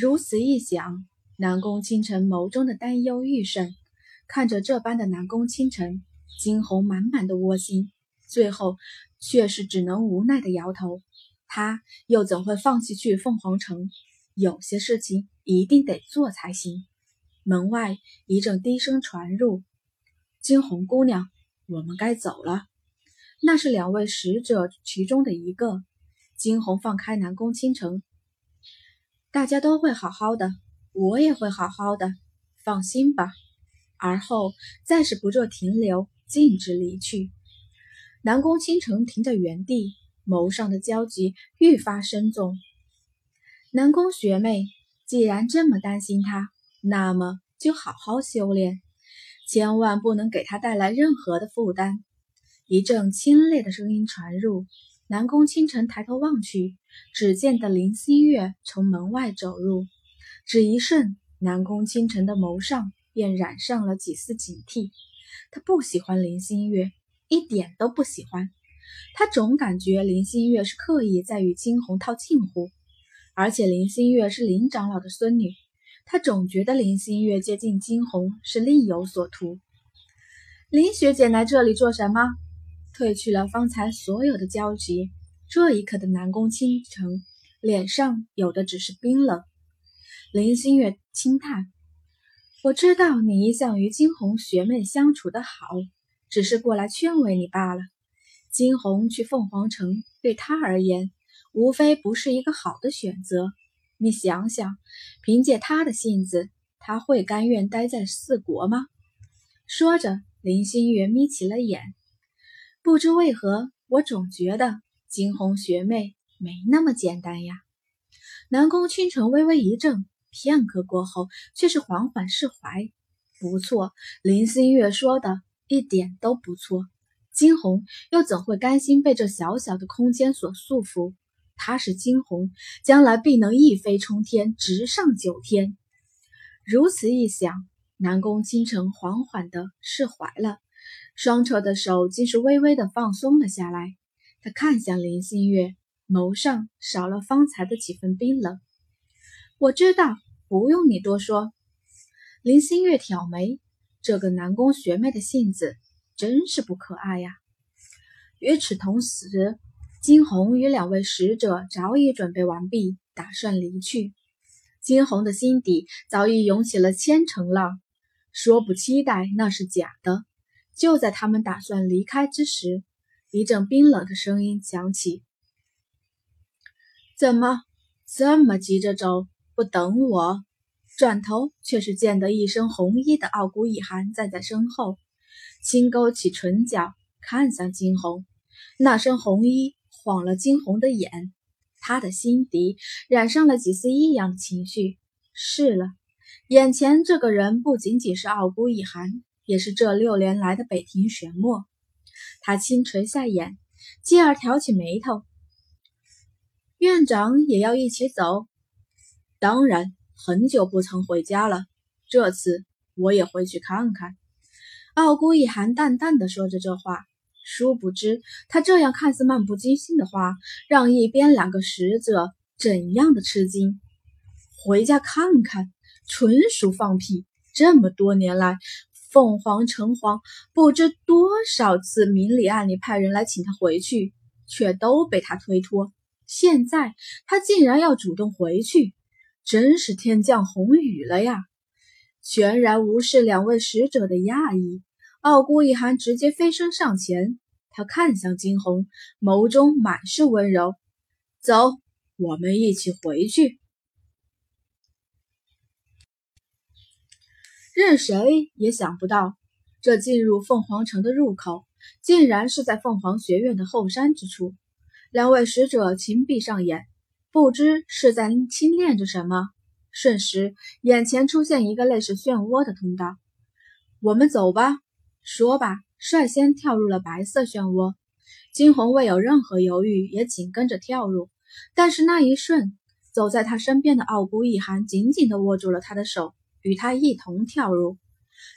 如此一想，南宫倾城眸中的担忧愈甚。看着这般的南宫倾城，惊鸿满满的窝心，最后却是只能无奈的摇头。他又怎会放弃去凤凰城？有些事情一定得做才行。门外一阵低声传入：“惊鸿姑娘，我们该走了。”那是两位使者其中的一个。惊鸿放开南宫倾城：“大家都会好好的，我也会好好的，放心吧。”而后再是不做停留，径直离去。南宫倾城停在原地，眸上的焦急愈发深重。南宫学妹，既然这么担心他，那么就好好修炼，千万不能给他带来任何的负担。一阵清冽的声音传入，南宫倾城抬头望去，只见得林星月从门外走入。只一瞬，南宫倾城的眸上。便染上了几丝警惕。他不喜欢林心月，一点都不喜欢。他总感觉林心月是刻意在与金红套近乎，而且林心月是林长老的孙女，他总觉得林心月接近金红是另有所图。林学姐来这里做什么？褪去了方才所有的焦急，这一刻的南宫倾城脸上有的只是冰冷。林心月轻叹。我知道你一向与金红学妹相处的好，只是过来劝慰你罢了。金红去凤凰城，对她而言，无非不是一个好的选择。你想想，凭借她的性子，她会甘愿待在四国吗？说着，林心月眯起了眼。不知为何，我总觉得金红学妹没那么简单呀。南宫倾城微微一怔。片刻过后，却是缓缓释怀。不错，林心月说的一点都不错。金红又怎会甘心被这小小的空间所束缚？她是金红，将来必能一飞冲天，直上九天。如此一想，南宫倾城缓缓的释怀了，双扯的手竟是微微的放松了下来。他看向林心月，眸上少了方才的几分冰冷。我知道，不用你多说。林心月挑眉，这个南宫学妹的性子真是不可爱呀。与此同时，金红与两位使者早已准备完毕，打算离去。金红的心底早已涌起了千层浪，说不期待那是假的。就在他们打算离开之时，一阵冰冷的声音响起：“怎么这么急着走？”不等我，转头却是见得一身红衣的傲骨一寒站在身后，轻勾起唇角看向惊鸿。那身红衣晃了惊鸿的眼，他的心底染上了几丝异样的情绪。是了，眼前这个人不仅仅是傲骨一寒，也是这六年来的北庭玄墨。他轻垂下眼，继而挑起眉头：“院长也要一起走？”当然，很久不曾回家了。这次我也回去看看。傲孤一寒淡淡的说着这话，殊不知他这样看似漫不经心的话，让一边两个使者怎样的吃惊。回家看看，纯属放屁！这么多年来，凤凰城隍不知多少次明里暗里派人来请他回去，却都被他推脱。现在他竟然要主动回去！真是天降红雨了呀！全然无视两位使者的讶异，傲孤一寒直接飞身上前。他看向惊鸿，眸中满是温柔：“走，我们一起回去。”任谁也想不到，这进入凤凰城的入口，竟然是在凤凰学院的后山之处。两位使者轻闭上眼。不知是在轻练着什么，瞬时眼前出现一个类似漩涡的通道。我们走吧。说吧，率先跳入了白色漩涡。惊鸿未有任何犹豫，也紧跟着跳入。但是那一瞬，走在他身边的傲孤一寒紧紧地握住了他的手，与他一同跳入。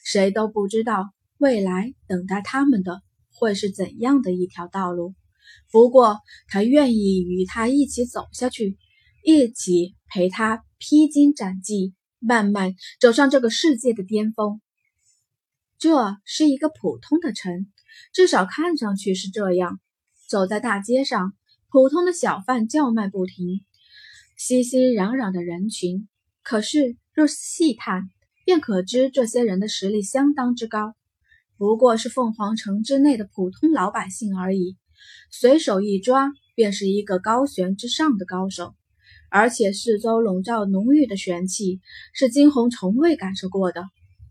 谁都不知道未来等待他们的会是怎样的一条道路。不过，他愿意与他一起走下去，一起陪他披荆斩棘，慢慢走上这个世界的巅峰。这是一个普通的城，至少看上去是这样。走在大街上，普通的小贩叫卖不停，熙熙攘攘的人群。可是若细探，便可知这些人的实力相当之高，不过是凤凰城之内的普通老百姓而已。随手一抓，便是一个高悬之上的高手，而且四周笼罩浓郁的玄气，是金红从未感受过的。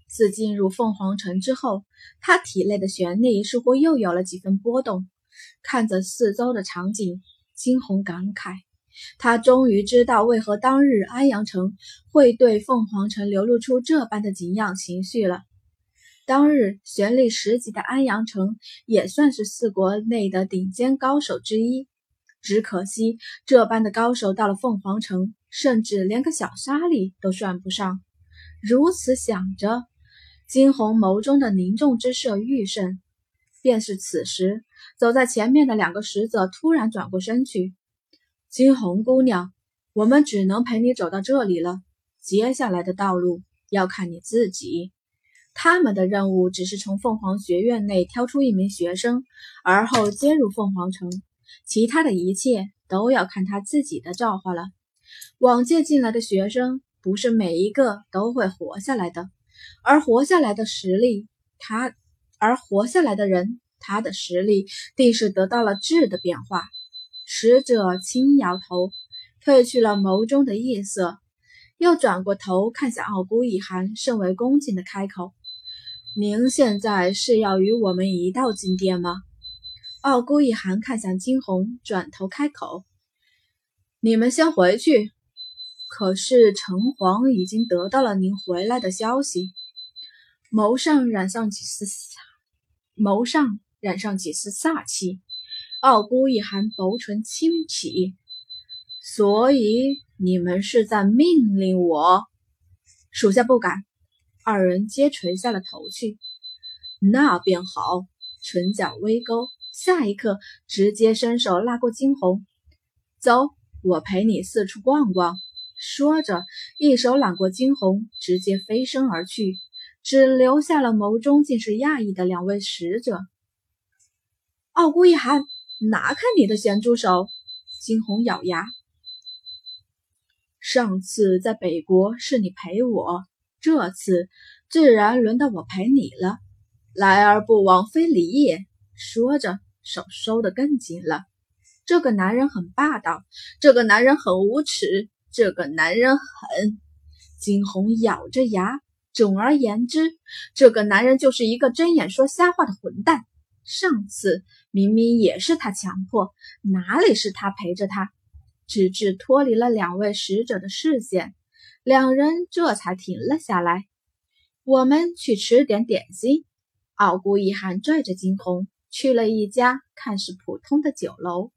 自进入凤凰城之后，他体内的玄力似乎又有了几分波动。看着四周的场景，金红感慨：他终于知道为何当日安阳城会对凤凰城流露出这般的敬仰情绪了。当日玄力十级的安阳城也算是四国内的顶尖高手之一，只可惜这般的高手到了凤凰城，甚至连个小沙粒都算不上。如此想着。金红眸中的凝重之色愈甚，便是此时，走在前面的两个使者突然转过身去：“金红姑娘，我们只能陪你走到这里了，接下来的道路要看你自己。他们的任务只是从凤凰学院内挑出一名学生，而后接入凤凰城，其他的一切都要看他自己的造化了。往届进来的学生，不是每一个都会活下来的。”而活下来的实力，他而活下来的人，他的实力定是得到了质的变化。使者轻摇头，褪去了眸中的异色，又转过头看向傲孤一寒，甚为恭敬的开口：“您现在是要与我们一道进殿吗？”傲孤一寒看向惊鸿，转头开口：“你们先回去。”可是城隍已经得到了您回来的消息，眸上染上几丝，眸上染上几丝煞气。傲孤一寒薄唇轻启，所以你们是在命令我？属下不敢。二人皆垂下了头去。那便好。唇角微勾，下一刻直接伸手拉过惊鸿，走，我陪你四处逛逛。说着，一手揽过惊鸿，直接飞身而去，只留下了眸中尽是讶异的两位使者。傲孤一寒，拿开你的咸猪手！惊鸿咬牙。上次在北国是你陪我，这次自然轮到我陪你了。来而不往非礼也。说着，手收得更紧了。这个男人很霸道，这个男人很无耻。这个男人狠，金红咬着牙。总而言之，这个男人就是一个睁眼说瞎话的混蛋。上次明明也是他强迫，哪里是他陪着他？直至脱离了两位使者的视线，两人这才停了下来。我们去吃点点心。傲孤一寒拽着金红去了一家看似普通的酒楼。